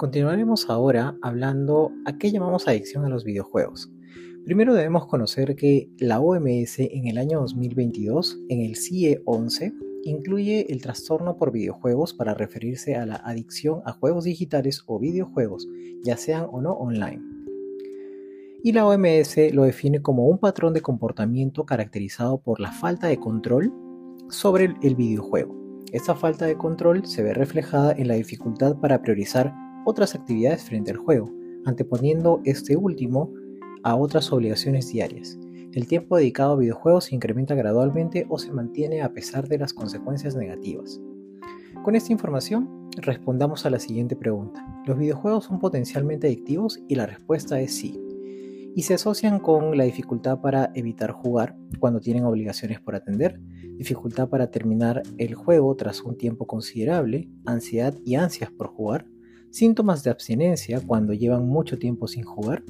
Continuaremos ahora hablando a qué llamamos adicción a los videojuegos. Primero debemos conocer que la OMS en el año 2022, en el CIE 11, incluye el trastorno por videojuegos para referirse a la adicción a juegos digitales o videojuegos, ya sean o no online. Y la OMS lo define como un patrón de comportamiento caracterizado por la falta de control sobre el videojuego. Esta falta de control se ve reflejada en la dificultad para priorizar otras actividades frente al juego, anteponiendo este último a otras obligaciones diarias. El tiempo dedicado a videojuegos se incrementa gradualmente o se mantiene a pesar de las consecuencias negativas. Con esta información, respondamos a la siguiente pregunta. ¿Los videojuegos son potencialmente adictivos? Y la respuesta es sí. Y se asocian con la dificultad para evitar jugar cuando tienen obligaciones por atender, dificultad para terminar el juego tras un tiempo considerable, ansiedad y ansias por jugar, síntomas de abstinencia cuando llevan mucho tiempo sin jugar,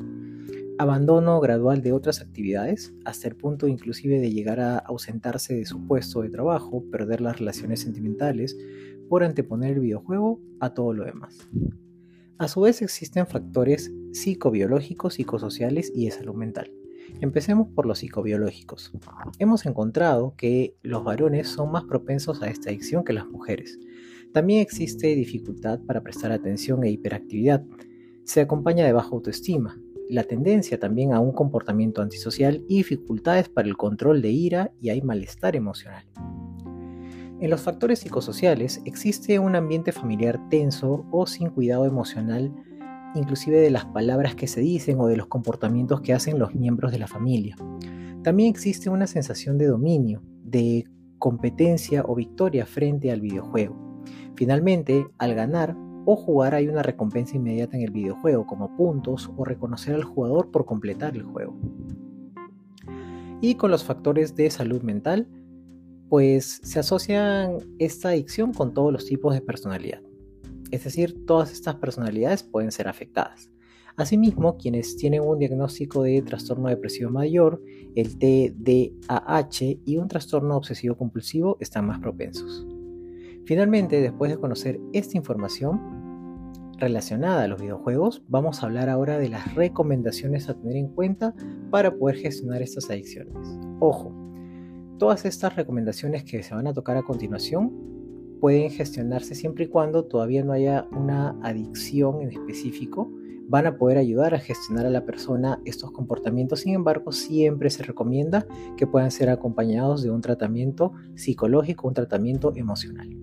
abandono gradual de otras actividades, hasta el punto inclusive de llegar a ausentarse de su puesto de trabajo, perder las relaciones sentimentales, por anteponer el videojuego a todo lo demás. A su vez existen factores psicobiológicos, psicosociales y de salud mental. Empecemos por los psicobiológicos. Hemos encontrado que los varones son más propensos a esta adicción que las mujeres. También existe dificultad para prestar atención e hiperactividad. Se acompaña de baja autoestima, la tendencia también a un comportamiento antisocial y dificultades para el control de ira y hay malestar emocional. En los factores psicosociales existe un ambiente familiar tenso o sin cuidado emocional, inclusive de las palabras que se dicen o de los comportamientos que hacen los miembros de la familia. También existe una sensación de dominio, de competencia o victoria frente al videojuego. Finalmente, al ganar o jugar hay una recompensa inmediata en el videojuego, como puntos o reconocer al jugador por completar el juego. Y con los factores de salud mental, pues se asocian esta adicción con todos los tipos de personalidad. Es decir, todas estas personalidades pueden ser afectadas. Asimismo, quienes tienen un diagnóstico de trastorno depresivo mayor, el TDAH y un trastorno obsesivo compulsivo están más propensos. Finalmente, después de conocer esta información relacionada a los videojuegos, vamos a hablar ahora de las recomendaciones a tener en cuenta para poder gestionar estas adicciones. Ojo, todas estas recomendaciones que se van a tocar a continuación pueden gestionarse siempre y cuando todavía no haya una adicción en específico. Van a poder ayudar a gestionar a la persona estos comportamientos, sin embargo siempre se recomienda que puedan ser acompañados de un tratamiento psicológico, un tratamiento emocional.